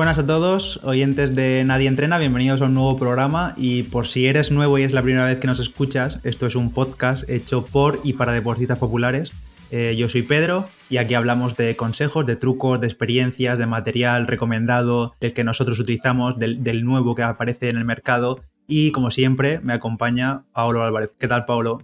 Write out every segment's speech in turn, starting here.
buenas a todos, oyentes de Nadie Entrena, bienvenidos a un nuevo programa y por si eres nuevo y es la primera vez que nos escuchas, esto es un podcast hecho por y para deportistas populares. Eh, yo soy Pedro y aquí hablamos de consejos, de trucos, de experiencias, de material recomendado, del que nosotros utilizamos, del, del nuevo que aparece en el mercado y como siempre me acompaña Paolo Álvarez. ¿Qué tal, Paolo?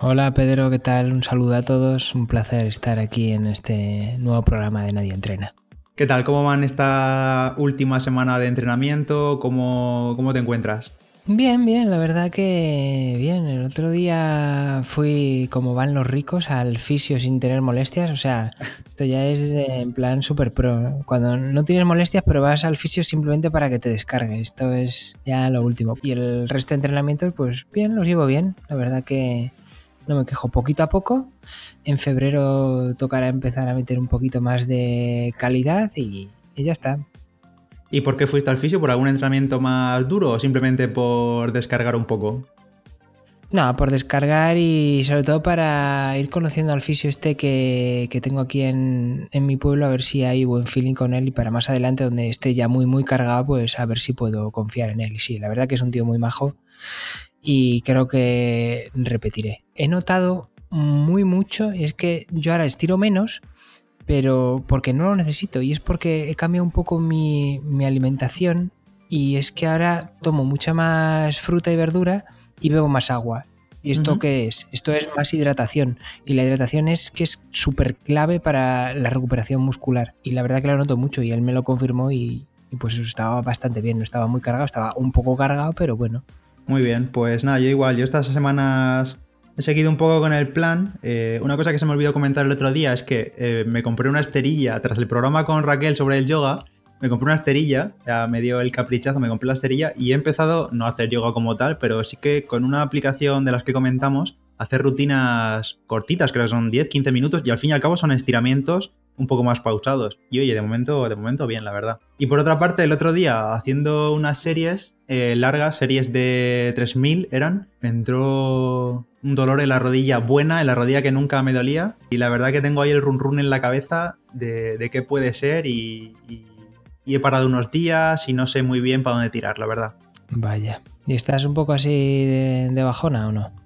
Hola Pedro, ¿qué tal? Un saludo a todos, un placer estar aquí en este nuevo programa de Nadie Entrena. ¿Qué tal? ¿Cómo van esta última semana de entrenamiento? ¿Cómo, cómo te encuentras? Bien, bien, la verdad que bien. El otro día fui, como van los ricos, al fisio sin tener molestias. O sea, esto ya es en plan super pro. Cuando no tienes molestias, pero vas al fisio simplemente para que te descargue. Esto es ya lo último. Y el resto de entrenamientos, pues bien, los llevo bien. La verdad que no me quejo poquito a poco. En febrero tocará empezar a meter un poquito más de calidad y, ya está. ¿Y por qué fuiste al fisio? ¿Por algún entrenamiento más duro o simplemente por descargar un poco? No, por descargar y sobre todo para ir conociendo al fisio este que, tengo aquí en, en, mi pueblo, a ver si hay buen feeling con él y para más adelante, donde esté ya muy, muy cargado, pues a ver si puedo confiar en él. Y sí, la verdad que es un tío muy majo y creo que repetiré. He notado muy mucho, es que yo ahora estiro menos, pero porque no lo necesito, y es porque he cambiado un poco mi, alimentación, y es que ahora tomo mucha más fruta y verdura y bebo más agua. ¿Y esto qué es? Esto es más hidratación. Y la hidratación es que es súper clave para la recuperación muscular. Y la verdad que lo noto mucho y él me lo confirmó y, y pues estaba bastante bien. No estaba muy cargado, estaba un poco cargado, pero bueno. Muy bien, pues nada, yo igual, yo estas semanas he seguido un poco con el plan. Eh, una cosa que se me olvidó comentar el otro día es que eh, me compré una esterilla tras el programa con Raquel sobre el yoga. Me compré una esterilla, ya me dio el caprichazo, me compré la esterilla y he empezado, no a hacer yoga como tal, pero sí que con una aplicación de las que comentamos, hacer rutinas cortitas, creo que son 10, 15 minutos y al fin y al cabo son estiramientos un poco más pausados. Y oye, de momento, de momento bien, la verdad. Y por otra parte, el otro día, haciendo unas series eh, largas, series de 3000 eran, entró un dolor en la rodilla buena, en la rodilla que nunca me dolía. Y la verdad que tengo ahí el run run en la cabeza de, qué puede ser y, he parado unos días y no sé muy bien para dónde tirar, la verdad. Vaya. ¿Y estás un poco así de bajona o no?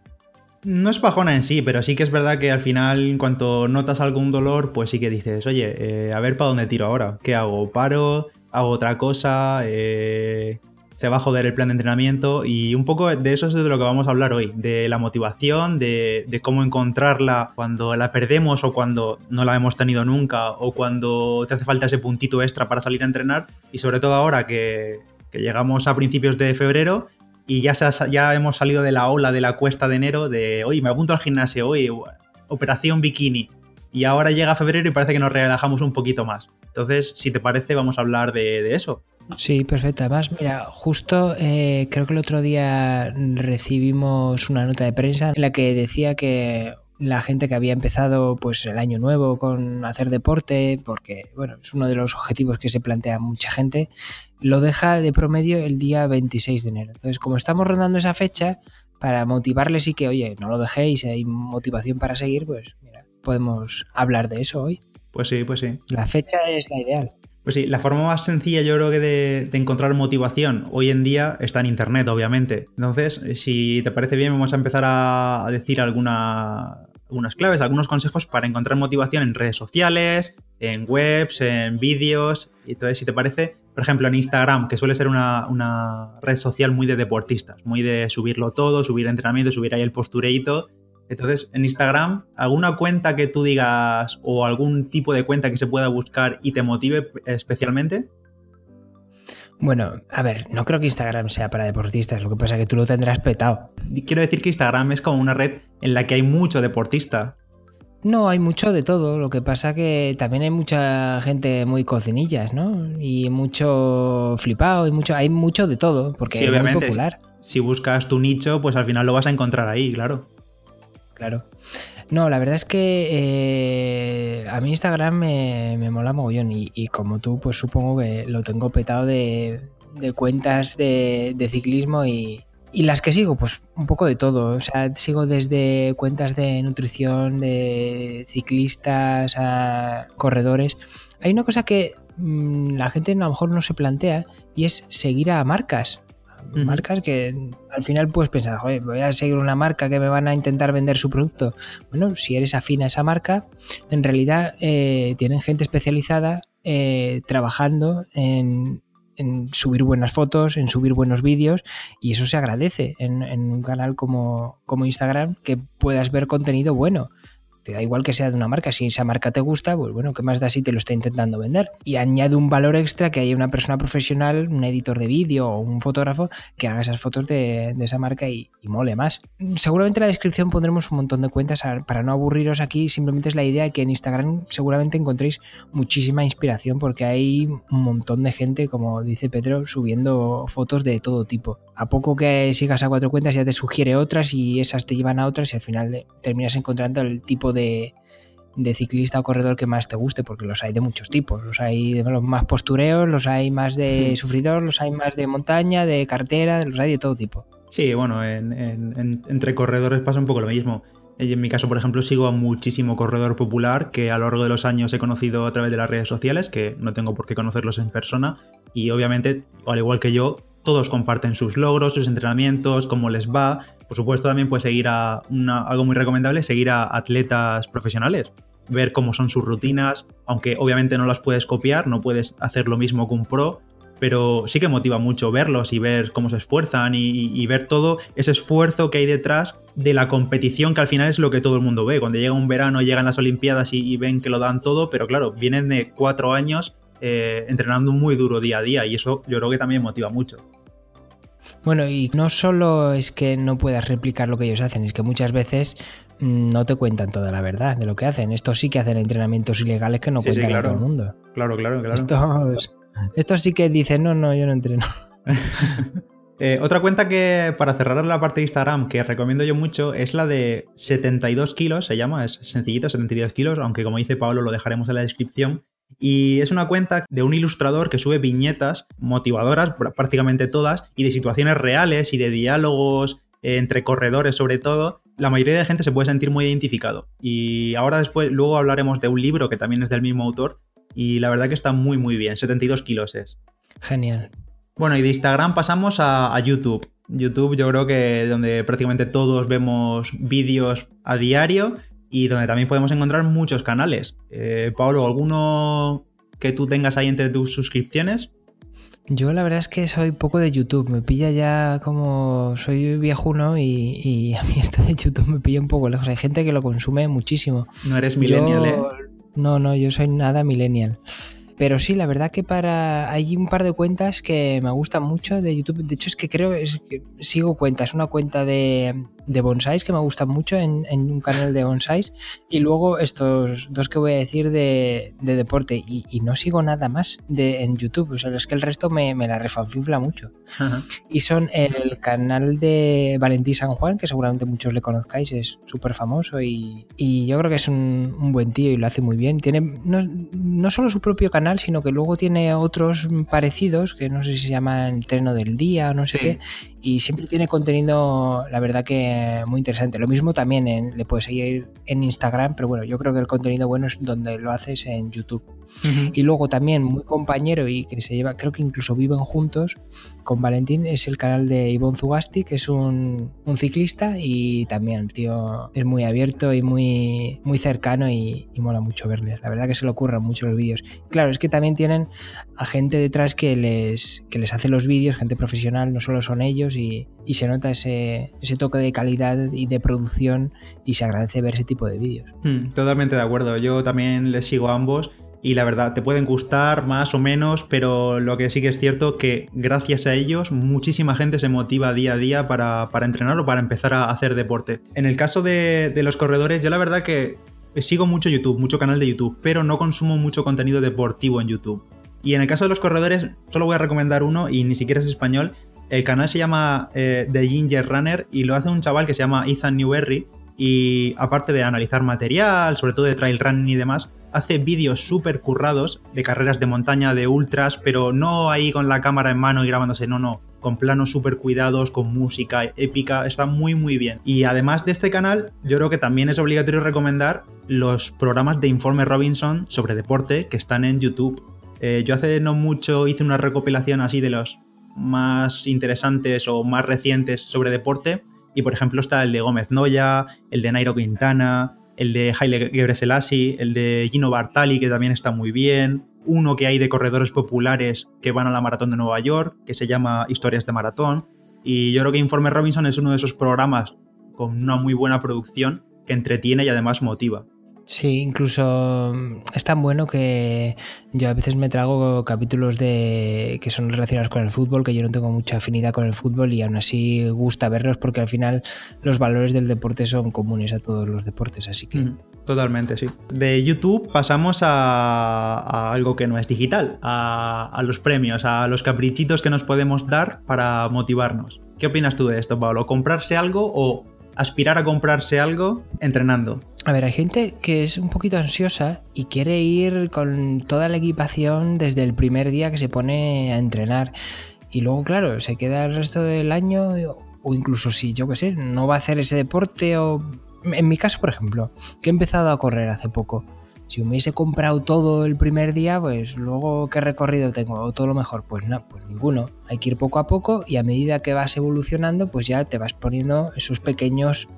No es bajona en sí, pero sí que es verdad que al final, en cuanto notas algún dolor, pues sí que dices, oye, eh, a ver para dónde tiro ahora. ¿Qué hago? ¿Paro? ¿Hago otra cosa? Eh, ¿Se va a joder el plan de entrenamiento? Y un poco de eso es de lo que vamos a hablar hoy, de la motivación, de, cómo encontrarla cuando la perdemos o cuando no la hemos tenido nunca o cuando te hace falta ese puntito extra para salir a entrenar. Y sobre todo ahora que, que llegamos a principios de febrero y ya, ya hemos salido de la ola de la cuesta de enero de, oye, me apunto al gimnasio, oye, operación bikini. Y ahora llega febrero y parece que nos relajamos un poquito más. Entonces, si te parece, vamos a hablar de, eso. Sí, perfecto. Además, mira, justo eh, creo que el otro día recibimos una nota de prensa en la que decía que la gente que había empezado pues el año nuevo con hacer deporte, porque bueno, es uno de los objetivos que se plantea mucha gente, lo deja de promedio el día 26 de enero. Entonces, como estamos rondando esa fecha, para motivarles y que, oye, no lo dejéis, hay motivación para seguir, pues mira, podemos hablar de eso hoy. Pues sí, pues sí. La fecha es la ideal. Pues sí, la forma más sencilla yo creo que de, de, encontrar motivación hoy en día está en Internet, obviamente. Entonces, si te parece bien, vamos a empezar a decir alguna, algunas claves, algunos consejos para encontrar motivación en redes sociales, en webs, en vídeos. Y entonces, si te parece, por ejemplo, en Instagram, que suele ser una, red social muy de deportistas, muy de subirlo todo, subir entrenamiento, subir ahí el postureito. Entonces, en Instagram, ¿alguna cuenta que tú digas o algún tipo de cuenta que se pueda buscar y te motive especialmente? Bueno, a ver, no creo que Instagram sea para deportistas, lo que pasa es que tú lo tendrás petado. Quiero decir que Instagram es como una red en la que hay mucho deportista. No, hay mucho de todo, lo que pasa que también hay mucha gente muy cocinillas, ¿no? Y mucho flipado, y mucho, hay mucho de todo, porque es muy popular. Si buscas tu nicho, pues al final lo vas a encontrar ahí, claro. Claro. No, la verdad es que eh, a mí Instagram me, me mola mogollón y, como tú, pues supongo que lo tengo petado de, cuentas de, ciclismo y, y, las que sigo, pues un poco de todo. O sea, sigo desde cuentas de nutrición, de ciclistas a corredores. Hay una cosa que mm, la gente a lo mejor no se plantea y es seguir a marcas. Marcas que al final puedes pensar, voy a seguir una marca que me van a intentar vender su producto. Bueno, si eres afín a esa marca, en realidad eh, tienen gente especializada eh, trabajando en, subir buenas fotos, en subir buenos vídeos y eso se agradece en, en un canal como, como Instagram que puedas ver contenido bueno te da igual que sea de una marca, si esa marca te gusta, pues bueno, ¿qué más da si te lo está intentando vender? Y añade un valor extra que haya una persona profesional, un editor de vídeo o un fotógrafo que haga esas fotos de, esa marca y, mole más. Seguramente en la descripción pondremos un montón de cuentas para no aburriros aquí, simplemente es la idea de que en Instagram seguramente encontréis muchísima inspiración porque hay un montón de gente, como dice Pedro, subiendo fotos de todo tipo. A poco que sigas a cuatro cuentas ya te sugiere otras y esas te llevan a otras y al final terminas encontrando el tipo de, ciclista o corredor que más te guste, porque los hay de muchos tipos. Los hay de los más postureos, los hay más de sufridor, los hay más de montaña, de cartera, los hay de todo tipo. Sí, bueno, entre corredores pasa un poco lo mismo. En mi caso, por ejemplo, sigo a muchísimo corredor popular que a lo largo de los años he conocido a través de las redes sociales, que no tengo por qué conocerlos en persona. Y obviamente, al igual que yo, todos comparten sus logros, sus entrenamientos, cómo les va, por supuesto, también puedes seguir a algo muy recomendable, seguir a atletas profesionales, ver cómo son sus rutinas, aunque obviamente no las puedes copiar, no puedes hacer lo mismo que un pro, pero sí que motiva mucho verlos y ver cómo se esfuerzan y, ver todo ese esfuerzo que hay detrás de la competición, que al final es lo que todo el mundo ve. Cuando llega un verano, llegan las Olimpiadas y, ven que lo dan todo, pero claro, vienen de cuatro años eh, entrenando muy duro día a día y eso yo creo que también motiva mucho. Bueno, y no solo es que no puedas replicar lo que ellos hacen, es que muchas veces mm, no te cuentan toda la verdad de lo que hacen. Estos sí que hacen entrenamientos ilegales que no cuentan a todo el mundo. Claro, claro, claro. Estos, sí que dicen, no, no, yo no entreno. Eh, otra cuenta que, para cerrar la parte de Instagram, que recomiendo yo mucho, es la de 72 kilos, se llama, es sencillita, 72 kilos, aunque como dice Pablo lo dejaremos en la descripción. Y es una cuenta de un ilustrador que sube viñetas motivadoras, prácticamente todas, y de situaciones reales y de diálogos eh, entre corredores sobre todo. La mayoría de gente se puede sentir muy identificado. Y ahora después, luego hablaremos de un libro que también es del mismo autor. Y la verdad que está muy muy bien, 72 kilos es. Genial. Bueno, y de Instagram pasamos a, a YouTube. YouTube yo creo que donde prácticamente todos vemos vídeos a diario y donde también podemos encontrar muchos canales. Eh, Pablo, ¿alguno que tú tengas ahí entre tus suscripciones? Yo la verdad es que soy poco de YouTube, me pilla ya como soy viejuno y, y a mí esto de YouTube me pilla un poco lejos. Hay gente que lo consume muchísimo. No eres millennial, ¿eh? No, no, yo soy nada millennial. Pero sí, la verdad que para. Hay un par de cuentas que me gustan mucho de YouTube. De hecho, es que creo es que sigo cuentas. Una cuenta de, de bonsais que me gustan mucho en, un canal de bonsais. Y luego estos dos que voy a decir de, deporte. Y, no sigo nada más de, en YouTube. O sea, es que el resto me, me la refanfifla mucho. Y son el canal de Valentín San Juan, que seguramente muchos le conozcáis, es súper famoso y, yo creo que es un, buen tío y lo hace muy bien. Tiene no, no, solo su propio canal, sino que luego tiene otros parecidos, que no sé si se llaman Treno del Día o no sé qué, y siempre tiene contenido, la verdad que muy interesante. Lo mismo también en, le puedes seguir en Instagram, pero bueno, yo creo que el contenido bueno es donde lo haces en YouTube. Y luego también muy compañero y que se lleva, creo que incluso viven juntos con Valentín, es el canal de Ivonne Zugasti, que es un, ciclista y también tío es muy abierto y muy, muy cercano y, mola mucho verle. La verdad que se le ocurran mucho los vídeos. Claro, es que también tienen a gente detrás que les, que les hace los vídeos, gente profesional, no solo son ellos y, se nota ese, ese, toque de calidad y de producción y se agradece ver ese tipo de vídeos. Hmm, totalmente de acuerdo, yo también les sigo a ambos y la verdad te pueden gustar más o menos, pero lo que sí que es cierto que gracias a ellos muchísima gente se motiva día a día para, entrenar o para empezar a hacer deporte. En el caso de, de los corredores, yo la verdad que sigo mucho YouTube, mucho canal de YouTube, pero no consumo mucho contenido deportivo en YouTube. Y en el caso de los corredores, solo voy a recomendar uno y ni siquiera es español. El canal se llama eh, The Ginger Runner y lo hace un chaval que se llama Ethan Newberry. Y aparte de analizar material, sobre todo de trail running y demás, hace vídeos súper currados de carreras de montaña, de ultras, pero no ahí con la cámara en mano y grabándose, no, no, con planos súper cuidados, con música épica, está muy muy bien. Y además de este canal, yo creo que también es obligatorio recomendar los programas de Informe Robinson sobre deporte que están en YouTube. Eh, yo hace no mucho hice una recopilación así de los más interesantes o más recientes sobre deporte. Y por ejemplo está el de Gómez Noya, el de Nairo Quintana, el de Haile Gebrselassie, el de Gino Bartali, que también está muy bien, uno que hay de corredores populares que van a la maratón de Nueva York, que se llama Historias de Maratón. Y yo creo que Informe Robinson es uno de esos programas con una muy buena producción que entretiene y además motiva. Sí, incluso mm, es tan bueno que yo a veces me trago capítulos de que son relacionados con el fútbol, que yo no tengo mucha afinidad con el fútbol y aún así gusta verlos porque al final los valores del deporte son comunes a todos los deportes, así que... Totalmente, sí. De YouTube pasamos a, algo que no es digital, a, a, los premios, a los caprichitos que nos podemos dar para motivarnos. ¿Qué opinas tú de esto, Pablo? ¿Comprarse algo o aspirar a comprarse algo entrenando? A ver, hay gente que es un poquito ansiosa y quiere ir con toda la equipación desde el primer día que se pone a entrenar. Y luego, claro, se queda el resto del año o incluso si, yo qué sé, no va a hacer ese deporte o... En mi caso, por ejemplo, que he empezado a correr hace poco si hubiese comprado todo el primer día, pues luego qué recorrido tengo o todo lo mejor, pues no, pues ninguno. Hay que ir poco a poco y a medida que vas evolucionando, pues ya te vas poniendo esos pequeños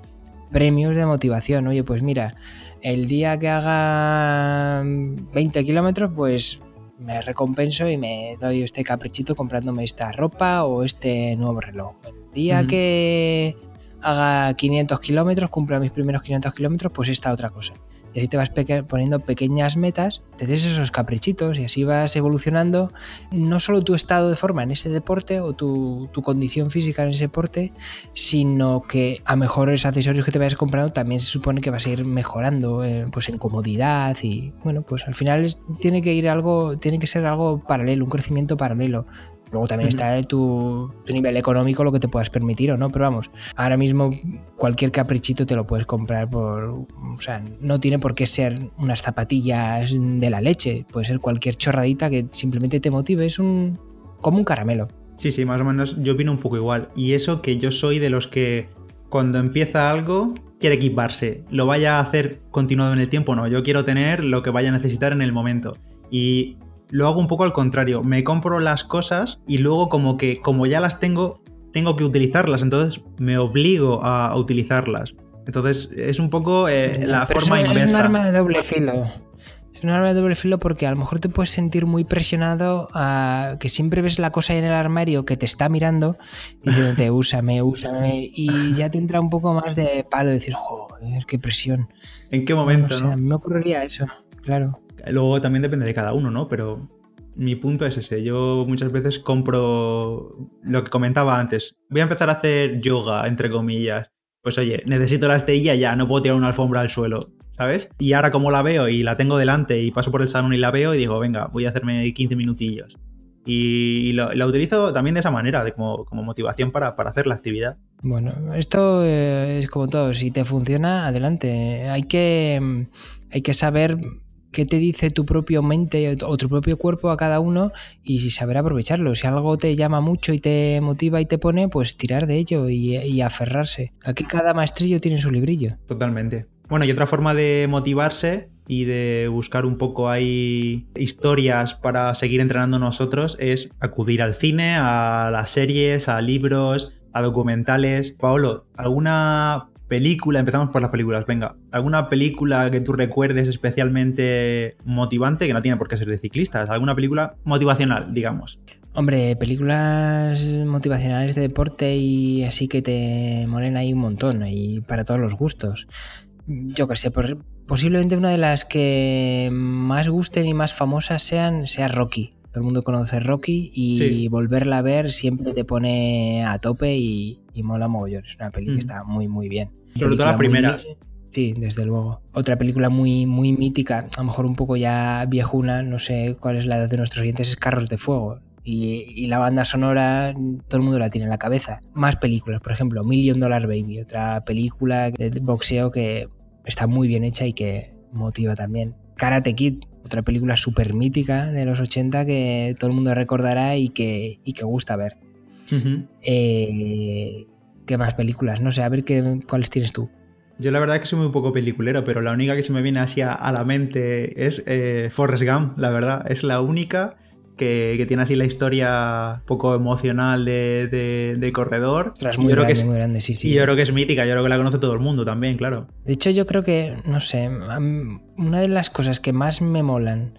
premios de motivación. Oye, pues mira, el día que haga 20 kilómetros, pues me recompenso y me doy este caprichito comprándome esta ropa o este nuevo reloj. El día que haga 500 kilómetros, cumpla mis primeros 500 kilómetros, pues esta otra cosa. Y así te vas poniendo pequeñas metas, te des esos caprichitos y así vas evolucionando no solo tu estado de forma en ese deporte o tu, condición física en ese deporte, sino que a mejores accesorios que te vayas comprando también se supone que vas a ir mejorando eh, pues en comodidad y bueno, pues al final tiene que ir algo, tiene que ser algo paralelo, un crecimiento paralelo. Luego también está tu, nivel económico, lo que te puedas permitir o no, pero vamos, ahora mismo cualquier caprichito te lo puedes comprar por. O sea, no tiene por qué ser unas zapatillas de la leche, puede ser cualquier chorradita que simplemente te motive, es un. como un caramelo. Sí, sí, más o menos yo opino un poco igual. Y eso que yo soy de los que cuando empieza algo quiere equiparse, lo vaya a hacer continuado en el tiempo, no, yo quiero tener lo que vaya a necesitar en el momento. Y lo hago un poco al contrario. Me compro las cosas y luego como que como ya las tengo, tengo que utilizarlas. Entonces me obligo a, utilizarlas. Entonces es un poco eh, la forma inversa. Es un arma de doble filo. Es un arma de doble filo porque a lo mejor te puedes sentir muy presionado a que siempre ves la cosa en el armario que te está mirando y te úsame, úsame y ya te entra un poco más de palo decir, joder, qué presión. ¿En qué momento? No, me ocurriría eso, claro. Luego también depende de cada uno, ¿no? Pero mi punto es ese. Yo muchas veces compro lo que comentaba antes. Voy a empezar a hacer yoga, entre comillas. Pues oye, necesito la esterilla ya, no puedo tirar una alfombra al suelo, ¿sabes? Y ahora como la veo y la tengo delante y paso por el salón y la veo y digo, venga, voy a hacerme 15 minutillos. Y la utilizo también de esa manera, de como, motivación para, hacer la actividad. Bueno, esto eh, es como todo, si te funciona, adelante. Hay que, hay que saber qué te dice tu propio mente o tu propio cuerpo a cada uno y saber aprovecharlo. Si algo te llama mucho y te motiva y te pone, pues tirar de ello y, aferrarse. Aquí cada maestrillo tiene su librillo. Totalmente. Bueno, y otra forma de motivarse y de buscar un poco ahí historias para seguir entrenando nosotros es acudir al cine, a las series, a libros, a documentales. Paolo, ¿alguna película, empezamos por las películas, venga, ¿alguna película que tú recuerdes especialmente motivante, que no tiene por qué ser de ciclistas, alguna película motivacional, digamos? Hombre, películas motivacionales de deporte y así que te molen ahí un montón, y para todos los gustos. Yo qué sé, posiblemente una de las que más gusten y más famosas sean sea Rocky. Todo el mundo conoce Rocky y volverla a ver siempre te pone a tope y, mola mogollón. Es una peli que está muy, muy bien. Sobre todo la primera. Sí, desde luego. Otra película muy, muy mítica, a lo mejor un poco ya viejuna, no sé cuál es la edad de nuestros oyentes, es Carros de Fuego. Y, la banda sonora todo el mundo la tiene en la cabeza. Más películas, por ejemplo, Million Dollar Baby, otra película de boxeo que está muy bien hecha y que motiva también. Karate Kid, otra película súper mítica de los 80 que todo el mundo recordará y que, y que gusta ver. Eh, ¿Qué más películas? No sé, a ver qué, cuáles tienes tú. Yo la verdad es que soy muy poco peliculero, pero la única que se me viene así a, la mente es eh, Forrest Gump, la verdad. Es la única que, tiene así la historia poco emocional de, corredor. muy, yo grande, creo que es, muy grande, sí, sí. Y yo creo que es mítica, yo creo que la conoce todo el mundo también, claro. De hecho, yo creo que, no sé, una de las cosas que más me molan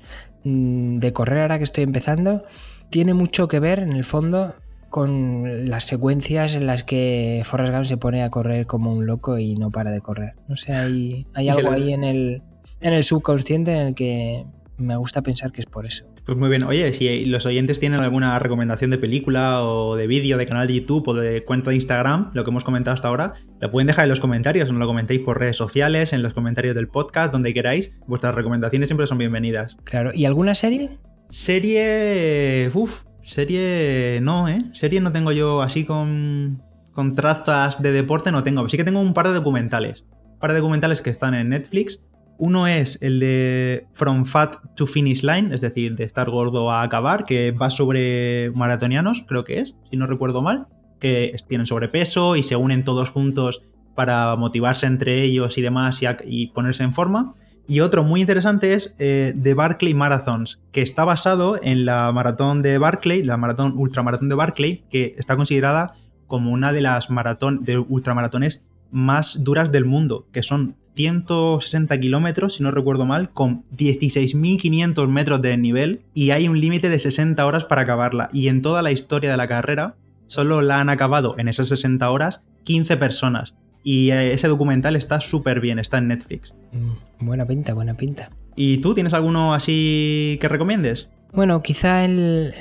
mm, de correr ahora que estoy empezando tiene mucho que ver, en el fondo, con las secuencias en las que Forrest Gump se pone a correr como un loco y no para de correr. No sé, hay, hay algo ahí en el, en el subconsciente en el que me gusta pensar que es por eso. Pues muy bien. Oye, si los oyentes tienen alguna recomendación de película o de vídeo, de canal de YouTube o de cuenta de Instagram, lo que hemos comentado hasta ahora, lo pueden dejar en los comentarios, no lo comentéis por redes sociales, en los comentarios del podcast, donde queráis. Vuestras recomendaciones siempre son bienvenidas. Claro. ¿Y alguna serie? Serie... Uf, Serie no, ¿eh? Serie no tengo yo así con, con trazas de deporte, no tengo. Sí que tengo un par de documentales. Un par de documentales que están en Netflix. Uno es el de From Fat to Finish Line, es decir, de estar gordo a acabar, que va sobre maratonianos, creo que es, si no recuerdo mal, que tienen sobrepeso y se unen todos juntos para motivarse entre ellos y demás y, ponerse en forma. Y otro muy interesante es eh, The Barclay Marathons, que está basado en la maratón de Barclay, la maratón ultramaratón de Barclay, que está considerada como una de las maratón, de ultramaratones más duras del mundo, que son 160 kilómetros, si no recuerdo mal, con 16.500 metros de nivel y hay un límite de 60 horas para acabarla. Y en toda la historia de la carrera, solo la han acabado en esas 60 horas 15 personas. Y eh, ese documental está súper bien, está en Netflix. Mm, buena pinta, buena pinta. ¿Y tú tienes alguno así que recomiendes? Bueno, quizá el...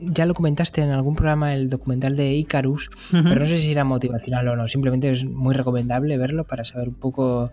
Ya lo comentaste en algún programa el documental de Icarus, pero no sé si era motivacional o no. Simplemente es muy recomendable verlo para saber un poco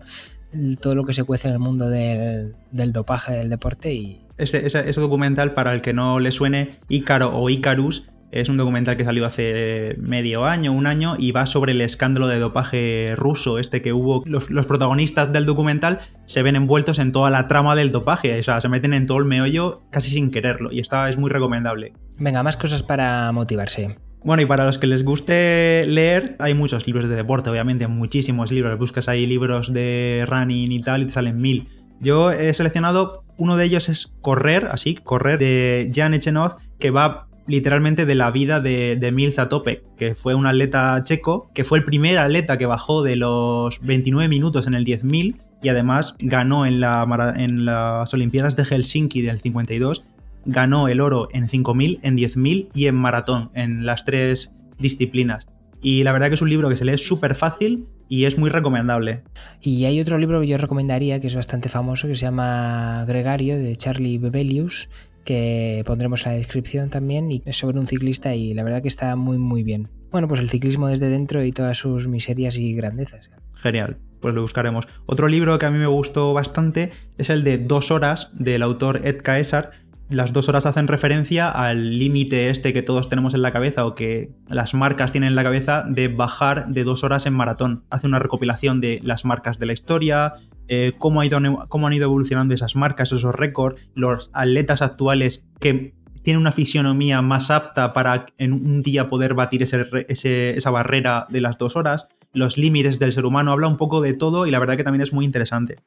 todo lo que se cuece en el mundo del, dopaje del deporte y... Ese, ese, documental, para el que no le suene, Icaro o Icarus, es un documental que salió hace medio año, un año, y va sobre el escándalo de dopaje ruso, este que hubo. Los, protagonistas del documental se ven envueltos en toda la trama del dopaje, o sea, se meten en todo el meollo casi sin quererlo, y está, es muy recomendable. Venga, más cosas para motivarse. Bueno, y para los que les guste leer, hay muchos libros de deporte, obviamente, muchísimos libros. Buscas ahí libros de running y tal, y te salen mil. Yo he seleccionado, uno de ellos es Correr, así, Correr, de Jan Echenov, que va literalmente de la vida de, de Milza Topek, que fue un atleta checo, que fue el primer atleta que bajó de los 29 minutos en el 10.000 y además ganó en, la, en las Olimpiadas de Helsinki del 52, ganó el oro en 5.000, en 10.000 y en maratón, en las tres disciplinas. Y la verdad que es un libro que se lee súper fácil y es muy recomendable. Y hay otro libro que yo recomendaría que es bastante famoso que se llama Gregario de Charlie Bebelius que pondremos en la descripción también y es sobre un ciclista y la verdad que está muy muy bien. Bueno, pues el ciclismo desde dentro y todas sus miserias y grandezas. Genial, pues lo buscaremos. Otro libro que a mí me gustó bastante es el de Dos horas del autor Ed Caesar. Las dos horas hacen referencia al límite este que todos tenemos en la cabeza o que las marcas tienen en la cabeza de bajar de dos horas en maratón. Hace una recopilación de las marcas de la historia, eh, cómo, han ido evolucionando esas marcas, esos récords, los atletas actuales que tienen una fisionomía más apta para en un día poder batir esa barrera de las dos horas, los límites del ser humano, habla un poco de todo y la verdad que también es muy interesante.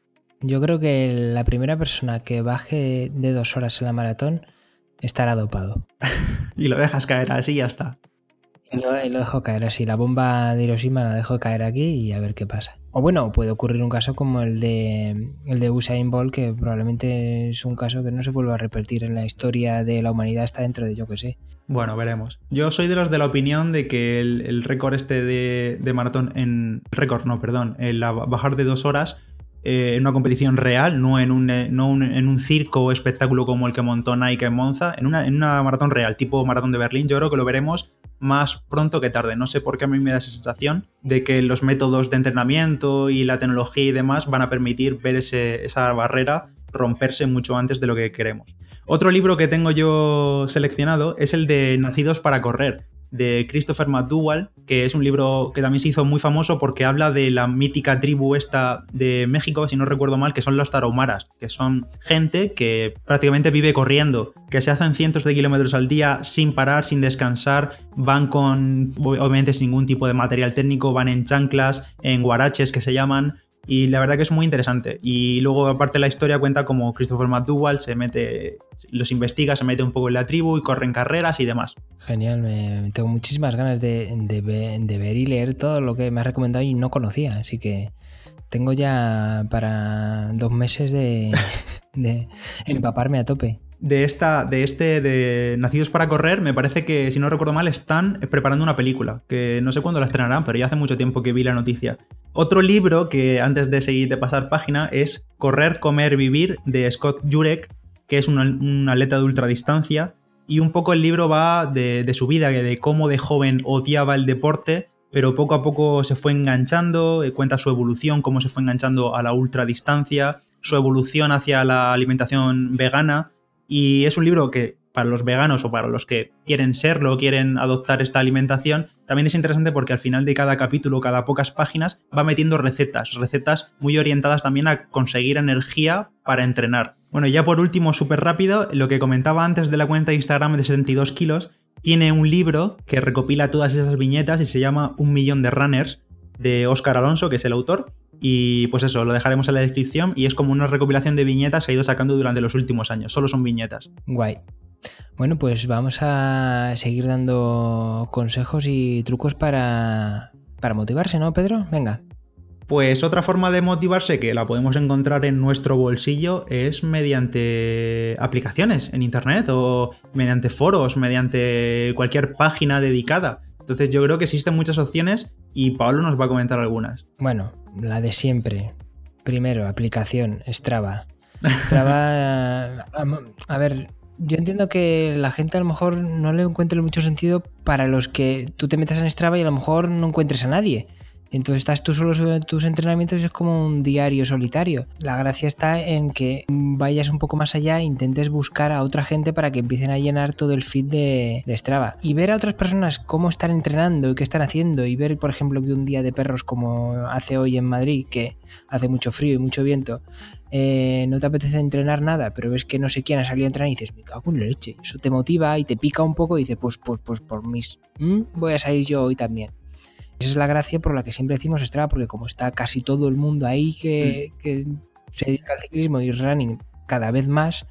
Yo creo que la primera persona que baje de dos horas en la maratón estará dopado. y lo dejas caer así y ya está. Y lo, dejo caer así. La bomba de Hiroshima la dejo caer aquí y a ver qué pasa. O bueno, puede ocurrir un caso como el de, el de Usain Bolt, que probablemente es un caso que no se vuelva a repetir en la historia de la humanidad, está dentro de yo que sé. Bueno, veremos. Yo soy de los de la opinión de que el, récord este de, maratón en... Récord, no, perdón. El bajar de dos horas eh, en una competición real, no, en un, eh, no en un circo o espectáculo como el que montó Nike en Monza, en una, en una maratón real, tipo maratón de Berlín, yo creo que lo veremos más pronto que tarde. No sé por qué a mí me da esa sensación de que los métodos de entrenamiento y la tecnología y demás van a permitir ver esa barrera romperse mucho antes de lo que queremos. Otro libro que tengo yo seleccionado es el de Nacidos para Correr, de Christopher McDougall, que es un libro que también se hizo muy famoso porque habla de la mítica tribu esta de México, si no recuerdo mal, que son los tarahumaras, que son gente que prácticamente vive corriendo, que se hacen cientos de kilómetros al día sin parar, sin descansar, van con, obviamente sin ningún tipo de material técnico, van en chanclas, en guaraches que se llaman, y la verdad que es muy interesante. Y luego, aparte, la historia cuenta como Christopher McDougall se mete, los investiga, se mete un poco en la tribu y corren carreras y demás. Genial, me, tengo muchísimas ganas de, ver y leer todo lo que me has recomendado y no conocía, así que tengo ya para dos meses de, de empaparme a tope de esta, de este, de Nacidos para Correr, me parece que, si no recuerdo mal, están preparando una película, que no sé cuándo la estrenarán, pero ya hace mucho tiempo que vi la noticia. Otro libro que antes de seguir de pasar página es Correr, Comer, Vivir de Scott Jurek, que es un, atleta de ultradistancia. Y un poco el libro va de, de, su vida, de cómo de joven odiaba el deporte, pero poco a poco se fue enganchando, eh, cuenta su evolución, cómo se fue enganchando a la ultradistancia, su evolución hacia la alimentación vegana y es un libro que para los veganos o para los que quieren serlo, quieren adoptar esta alimentación, también es interesante porque al final de cada capítulo, cada pocas páginas, va metiendo recetas, recetas muy orientadas también a conseguir energía para entrenar. Bueno, ya por último, súper rápido, lo que comentaba antes de la cuenta de Instagram de 72 kilos, tiene un libro que recopila todas esas viñetas y se llama Un millón de runners de Óscar Alonso, que es el autor, y pues eso, lo dejaremos en la descripción y es como una recopilación de viñetas que ha ido sacando durante los últimos años. Solo son viñetas. Guay. Bueno, pues vamos a seguir dando consejos y trucos para, para motivarse, ¿no, Pedro? Venga. Pues otra forma de motivarse que la podemos encontrar en nuestro bolsillo es mediante aplicaciones en Internet o mediante foros, mediante cualquier página dedicada. Entonces yo creo que existen muchas opciones y Pablo nos va a comentar algunas. Bueno, la de siempre. Primero, aplicación, Strava. Strava, a ver, yo entiendo que la gente a lo mejor no le encuentre mucho sentido para los que tú te metas en Strava y a lo mejor no encuentres a nadie. Entonces estás tú solo sobre tus entrenamientos y es como un diario solitario. La gracia está en que vayas un poco más allá e intentes buscar a otra gente para que empiecen a llenar todo el feed de, Strava. Y ver a otras personas cómo están entrenando y qué están haciendo. Y ver, por ejemplo, que un día de perros como hace hoy en Madrid, que hace mucho frío y mucho viento, eh, no te apetece entrenar nada, pero ves que no sé quién ha salido a entrenar y dices, me cago en la leche. Eso te motiva y te pica un poco y dices, pues, pues, pues por mis... voy a salir yo hoy también. Esa es la gracia por la que siempre decimos Strava, porque como está casi todo el mundo ahí que, mm. se dedica al ciclismo y running cada vez más,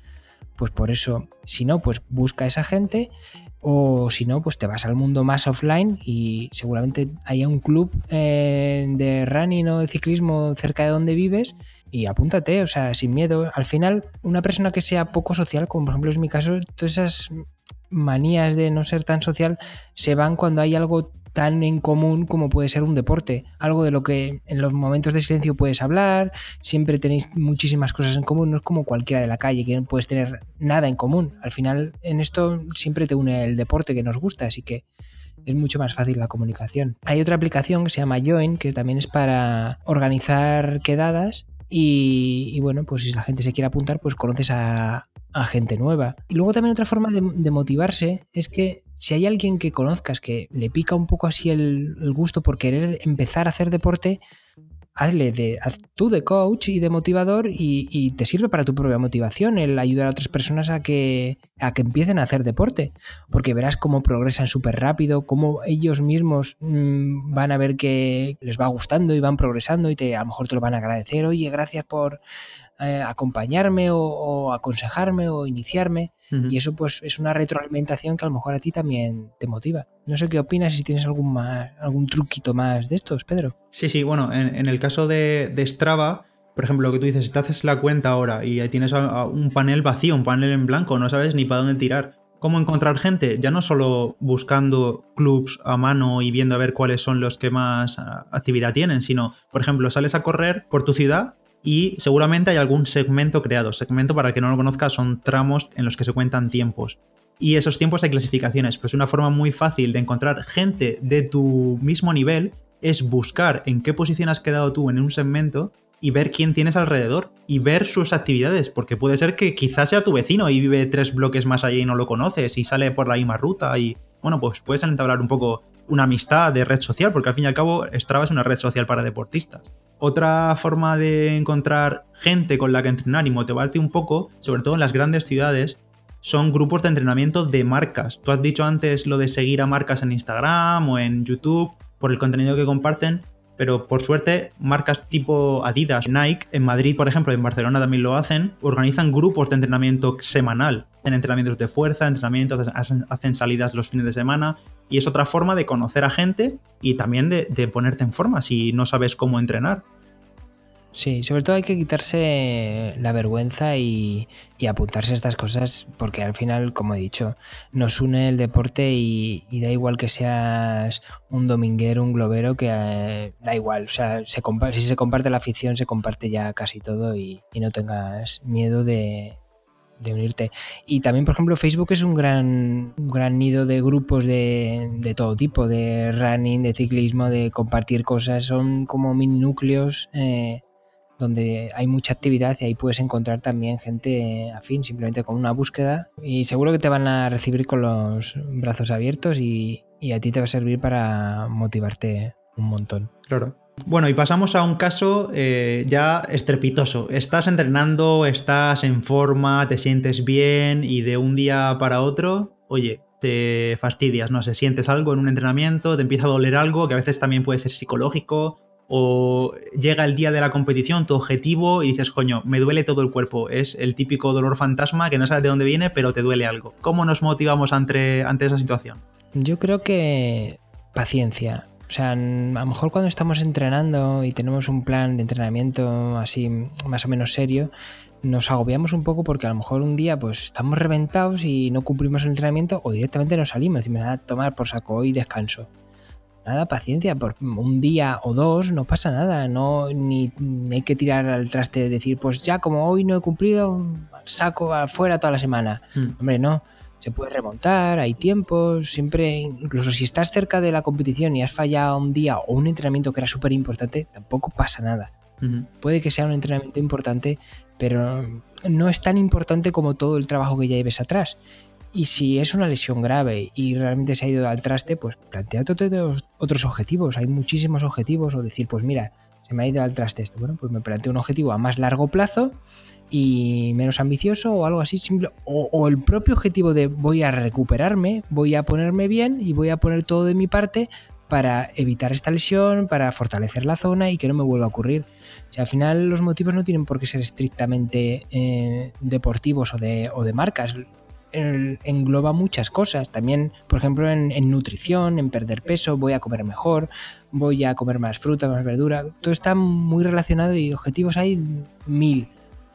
pues por eso, si no, pues busca a esa gente o si no, pues te vas al mundo más offline y seguramente haya un club eh, de running o de ciclismo cerca de donde vives y apúntate, o sea, sin miedo. Al final, una persona que sea poco social, como por ejemplo es mi caso, todas esas manías de no ser tan social se van cuando hay algo tan en común como puede ser un deporte, algo de lo que en los momentos de silencio puedes hablar, siempre tenéis muchísimas cosas en común, no es como cualquiera de la calle que no puedes tener nada en común. Al final en esto siempre te une el deporte que nos gusta, así que es mucho más fácil la comunicación. Hay otra aplicación que se llama Join, que también es para organizar quedadas y, bueno, pues si la gente se quiere apuntar, pues conoces a, gente nueva. Y luego también otra forma de, motivarse es que si hay alguien que conozcas que le pica un poco así el, gusto por querer empezar a hacer deporte, hazle de, haz tú de coach y de motivador y, te sirve para tu propia motivación el ayudar a otras personas a que, a que empiecen a hacer deporte, porque verás cómo progresan súper rápido, cómo ellos mismos mm, van a ver que les va gustando y van progresando y te, a lo mejor te lo van a agradecer, oye, gracias por eh, acompañarme o, aconsejarme o iniciarme. Y eso pues es una retroalimentación que a lo mejor a ti también te motiva. No sé qué opinas si tienes algún, más, algún truquito más de estos, Pedro. Sí, sí, bueno, en, el caso de, de, Strava, por ejemplo, lo que tú dices, si te haces la cuenta ahora y tienes un panel vacío, un panel en blanco, no sabes ni para dónde tirar. ¿Cómo encontrar gente? Ya no solo buscando clubs a mano y viendo a ver cuáles son los que más actividad tienen, sino, por ejemplo, sales a correr por tu ciudad y seguramente hay algún segmento creado. Segmento, para el que no lo conozca, son tramos en los que se cuentan tiempos. Y esos tiempos hay clasificaciones, pues una forma muy fácil de encontrar gente de tu mismo nivel es buscar en qué posición has quedado tú en un segmento y ver quién tienes alrededor y ver sus actividades, porque puede ser que quizás sea tu vecino y vive tres bloques más allá y no lo conoces y sale por la misma ruta y bueno, pues puedes entablar un poco una amistad de red social, porque al fin y al cabo Strava es una red social para deportistas. Otra forma de encontrar gente con la que entrenar y motivarte un poco, sobre todo en las grandes ciudades, son grupos de entrenamiento de marcas. Tú has dicho antes lo de seguir a marcas en Instagram o en YouTube por el contenido que comparten. pero por suerte marcas tipo Adidas, Nike, en Madrid, por ejemplo, en Barcelona también lo hacen, organizan grupos de entrenamiento semanal, en entrenamientos de fuerza, entrenamientos, hacen, salidas los fines de semana y es otra forma de conocer a gente y también de, de ponerte en forma si no sabes cómo entrenar. Sí, sobre todo hay que quitarse la vergüenza y, apuntarse a estas cosas porque al final, como he dicho, nos une el deporte y, da igual que seas un dominguero, un globero, que eh, da igual. O sea, se si se comparte la afición, se comparte ya casi todo y, no tengas miedo de, unirte. Y también, por ejemplo, Facebook es un gran, gran nido de grupos de, de, todo tipo, de running, de ciclismo, de compartir cosas. Son como mini núcleos. Eh, donde hay mucha actividad y ahí puedes encontrar también gente afín, simplemente con una búsqueda y seguro que te van a recibir con los brazos abiertos y, a ti te va a servir para motivarte un montón. Claro. Bueno, y pasamos a un caso eh, ya estrepitoso. Estás entrenando, estás en forma, te sientes bien y de un día para otro, oye, te fastidias, no sé, sientes algo en un entrenamiento, te empieza a doler algo, que a veces también puede ser psicológico, o llega el día de la competición, tu objetivo, y dices, coño, me duele todo el cuerpo. Es el típico dolor fantasma que no sabes de dónde viene, pero te duele algo. ¿Cómo nos motivamos ante, ante esa situación? Yo creo que paciencia. O sea, a lo mejor cuando estamos entrenando y tenemos un plan de entrenamiento así más o menos serio, nos agobiamos un poco porque a lo mejor un día pues estamos reventados y no cumplimos el entrenamiento o directamente nos salimos. Decimos, a tomar por saco y descanso nada, paciencia, por un día o dos no pasa nada, no ni, hay que tirar al traste de decir, pues ya como hoy no he cumplido, saco afuera toda la semana. Hmm. Hombre, no, se puede remontar, hay tiempos, siempre, incluso si estás cerca de la competición y has fallado un día o un entrenamiento que era súper importante, tampoco pasa nada. Puede que sea un entrenamiento importante, pero no es tan importante como todo el trabajo que ya lleves atrás. Y si es una lesión grave y realmente se ha ido al traste, pues planteate otros objetivos. Hay muchísimos objetivos. O decir, pues mira, se me ha ido al traste esto. Bueno, pues me planteo un objetivo a más largo plazo y menos ambicioso o algo así simple. O, el propio objetivo de voy a recuperarme, voy a ponerme bien y voy a poner todo de mi parte para evitar esta lesión, para fortalecer la zona y que no me vuelva a ocurrir. O sea, al final los motivos no tienen por qué ser estrictamente eh, deportivos o de, o de marcas engloba muchas cosas. También, por ejemplo, en, nutrición, en perder peso, voy a comer mejor, voy a comer más fruta, más verdura. Todo está muy relacionado y objetivos hay mil.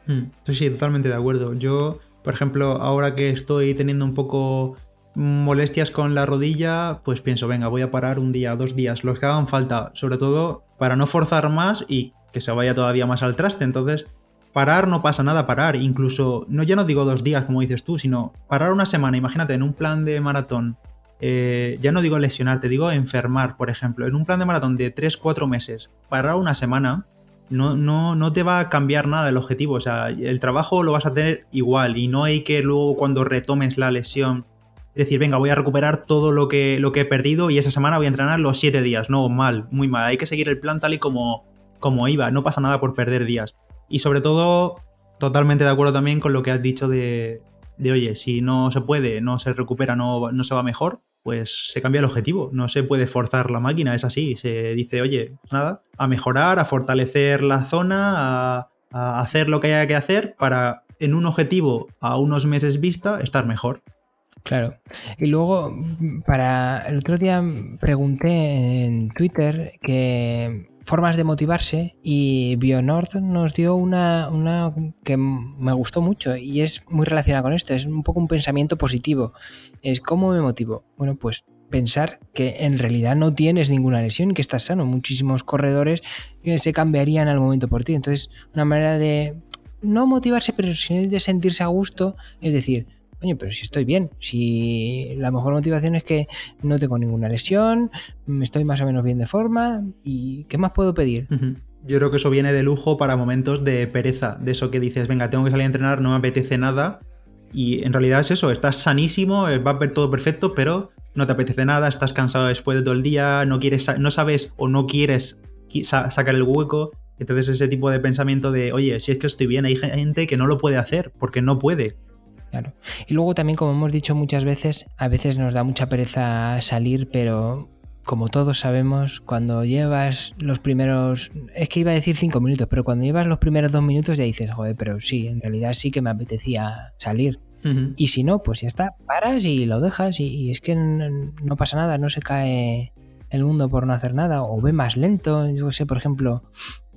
Hmm. Sí, sí, totalmente de acuerdo. Yo, por ejemplo, ahora que estoy teniendo un poco molestias con la rodilla, pues pienso, venga, voy a parar un día, dos días, los que hagan falta, sobre todo para no forzar más y que se vaya todavía más al traste. Entonces, parar no pasa nada, parar. Incluso, no ya no digo dos días, como dices tú, sino parar una semana. Imagínate, en un plan de maratón, eh, ya no digo lesionar, te digo enfermar, por ejemplo. En un plan de maratón de 3-4 meses, parar una semana, no, no, no te va a cambiar nada el objetivo. O sea, el trabajo lo vas a tener igual y no hay que luego cuando retomes la lesión decir, venga, voy a recuperar todo lo que, lo que he perdido y esa semana voy a entrenar los 7 días. No, mal, muy mal. Hay que seguir el plan tal y como, como iba. No pasa nada por perder días. Y sobre todo, totalmente de acuerdo también con lo que has dicho de, de oye, si no se puede, no se recupera, no, no se va mejor, pues se cambia el objetivo. No se puede forzar la máquina, es así. Se dice, oye, pues nada, a mejorar, a fortalecer la zona, a, a, hacer lo que haya que hacer para en un objetivo a unos meses vista estar mejor. Claro. Y luego, para el otro día pregunté en Twitter que formas de motivarse y BioNord nos dio una, una, que me gustó mucho y es muy relacionada con esto, es un poco un pensamiento positivo. Es cómo me motivo. Bueno, pues pensar que en realidad no tienes ninguna lesión que estás sano. Muchísimos corredores se cambiarían al momento por ti. Entonces, una manera de no motivarse, pero sí de sentirse a gusto, es decir, Oye, pero si estoy bien, si la mejor motivación es que no tengo ninguna lesión, estoy más o menos bien de forma y ¿qué más puedo pedir? Yo creo que eso viene de lujo para momentos de pereza, de eso que dices, venga, tengo que salir a entrenar, no me apetece nada. Y en realidad es eso, estás sanísimo, eh, va a ver todo perfecto, pero no te apetece nada, estás cansado después de todo el día, no, quieres, no sabes o no quieres sacar el hueco. Entonces ese tipo de pensamiento de, oye, si es que estoy bien, hay gente que no lo puede hacer porque no puede. Claro. Y luego también, como hemos dicho muchas veces, a veces nos da mucha pereza salir, pero como todos sabemos, cuando llevas los primeros, es que iba a decir cinco minutos, pero cuando llevas los primeros dos minutos ya dices, joder, pero sí, en realidad sí que me apetecía salir. Y si no, pues ya está, paras y lo dejas y, es que no, pasa nada, no se cae el mundo por no hacer nada o ve más lento, yo sé, por ejemplo,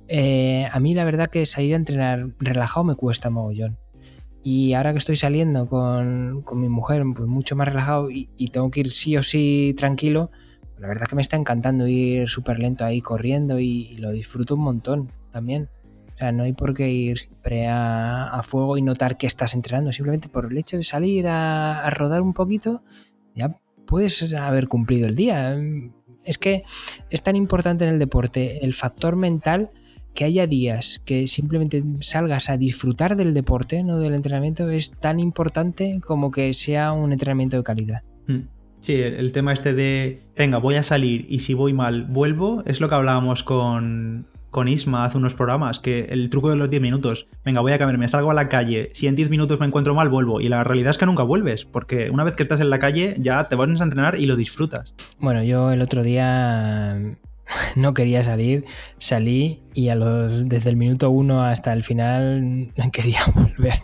eh, a mí la verdad que salir a entrenar relajado me cuesta mogollón. Y ahora que estoy saliendo con, mi mujer, pues mucho más relajado y, tengo que ir sí o sí tranquilo, la verdad que me está encantando ir súper lento ahí corriendo y, lo disfruto un montón también. O sea, no hay por qué ir siempre a, fuego y notar que estás entrenando. Simplemente por el hecho de salir a, rodar un poquito, ya puedes haber cumplido el día. Es que es tan importante en el deporte el factor mental que haya días que simplemente salgas a disfrutar del deporte, no del entrenamiento, es tan importante como que sea un entrenamiento de calidad. Mm. Sí, el, tema este de, venga, voy a salir y si voy mal, vuelvo, es lo que hablábamos con, con Isma hace unos programas, que el truco de los 10 minutos, venga, voy a cambiarme, salgo a la calle, si en 10 minutos me encuentro mal, vuelvo. Y la realidad es que nunca vuelves, porque una vez que estás en la calle ya te vas a entrenar y lo disfrutas. Bueno, yo el otro día no quería salir, salí y a los, desde el minuto uno hasta el final quería volver.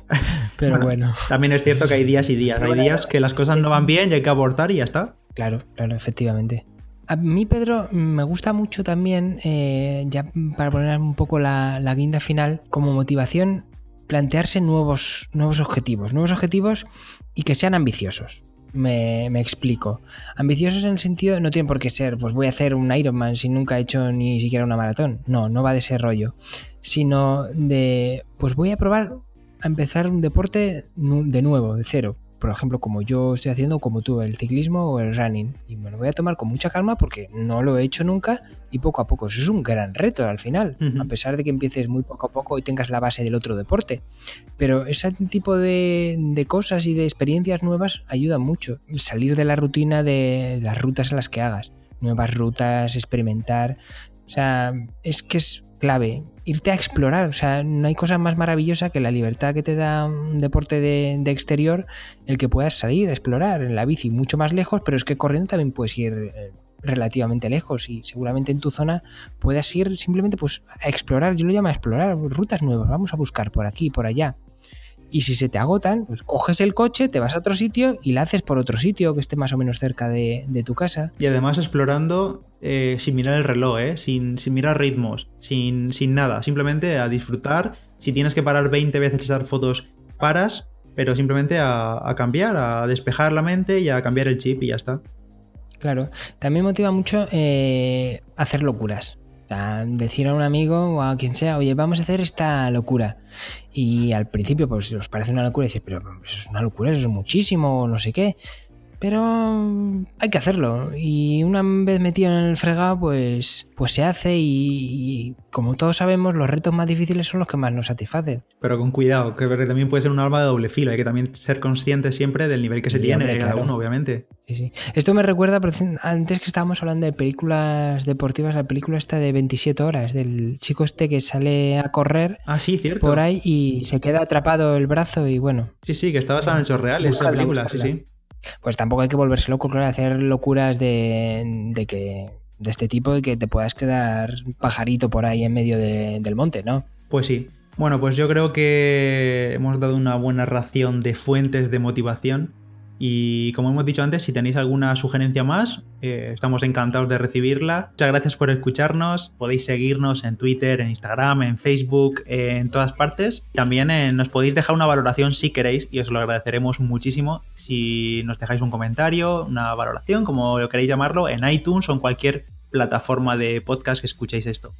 Pero bueno, También es cierto que hay días y días. Hay días que las cosas no van bien y hay que abortar y ya está. Claro, claro, efectivamente. A mí, Pedro, me gusta mucho también, eh, ya para poner un poco la, la guinda final, como motivación, plantearse nuevos, nuevos objetivos. Nuevos objetivos y que sean ambiciosos. Me, explico. Ambiciosos en el sentido, no tienen por qué ser, pues voy a hacer un Ironman si nunca he hecho ni siquiera una maratón. No, no va de ese rollo. Sino de, pues voy a probar a empezar un deporte de nuevo, de cero por ejemplo, como yo estoy haciendo, como tú, el ciclismo o el running. Y me lo voy a tomar con mucha calma porque no lo he hecho nunca y poco a poco. Eso es un gran reto al final, a pesar de que empieces muy poco a poco y tengas la base del otro deporte. Pero ese tipo de, de cosas y de experiencias nuevas ayudan mucho. Salir de la rutina de las rutas a las que hagas. Nuevas rutas, experimentar. O sea, es que es clave. Irte a explorar, o sea, no hay cosa más maravillosa que la libertad que te da un deporte de, exterior, el que puedas salir a explorar en la bici mucho más lejos, pero es que corriendo también puedes ir eh, relativamente lejos y seguramente en tu zona puedas ir simplemente pues a explorar, yo lo llamo explorar, rutas nuevas, vamos a buscar por aquí, por allá. Y si se te agotan, pues coges el coche, te vas a otro sitio y la haces por otro sitio que esté más o menos cerca de, tu casa. Y además explorando eh, sin mirar el reloj, ¿eh? sin, mirar ritmos, sin, sin nada, simplemente a disfrutar. Si tienes que parar 20 veces a echar fotos, paras, pero simplemente a, cambiar, a despejar la mente y a cambiar el chip y ya está. Claro, también motiva mucho eh, hacer locuras decir a un amigo o a quien sea, oye, vamos a hacer esta locura. Y al principio, pues os parece una locura y dices, pero eso es una locura, eso es muchísimo, no sé qué. Pero hay que hacerlo. Y una vez metido en el fregado, pues, pues se hace. Y, como todos sabemos, los retos más difíciles son los que más nos satisfacen. Pero con cuidado, que también puede ser un arma de doble filo. Hay que también ser consciente siempre del nivel que se tiene de cada uno, obviamente. Sí, sí. Esto me recuerda, antes que estábamos hablando de películas deportivas, la película esta de 27 horas, del chico este que sale a correr ah, sí, cierto. por ahí y se queda atrapado el brazo y bueno. Sí, sí, que está basada en hechos reales esa película, sí, sí pues tampoco hay que volverse loco, claro, hacer locuras de, que de este tipo y que te puedas quedar pajarito por ahí en medio del monte, ¿no? Pues sí. Bueno, pues yo creo que hemos dado una buena ración de fuentes de motivación y como hemos dicho antes, si tenéis alguna sugerencia más, eh, estamos encantados de recibirla. Muchas gracias por escucharnos. Podéis seguirnos en Twitter, en Instagram, en Facebook, en todas partes. También eh, nos podéis dejar una valoración si queréis y os lo agradeceremos muchísimo si nos dejáis un comentario, una valoración, como lo queréis llamarlo, en iTunes o en cualquier plataforma de podcast que escuchéis esto.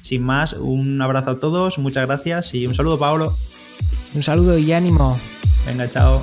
Sin más, un abrazo a todos, muchas gracias y un saludo, Paolo. Un saludo y ánimo. Venga, chao.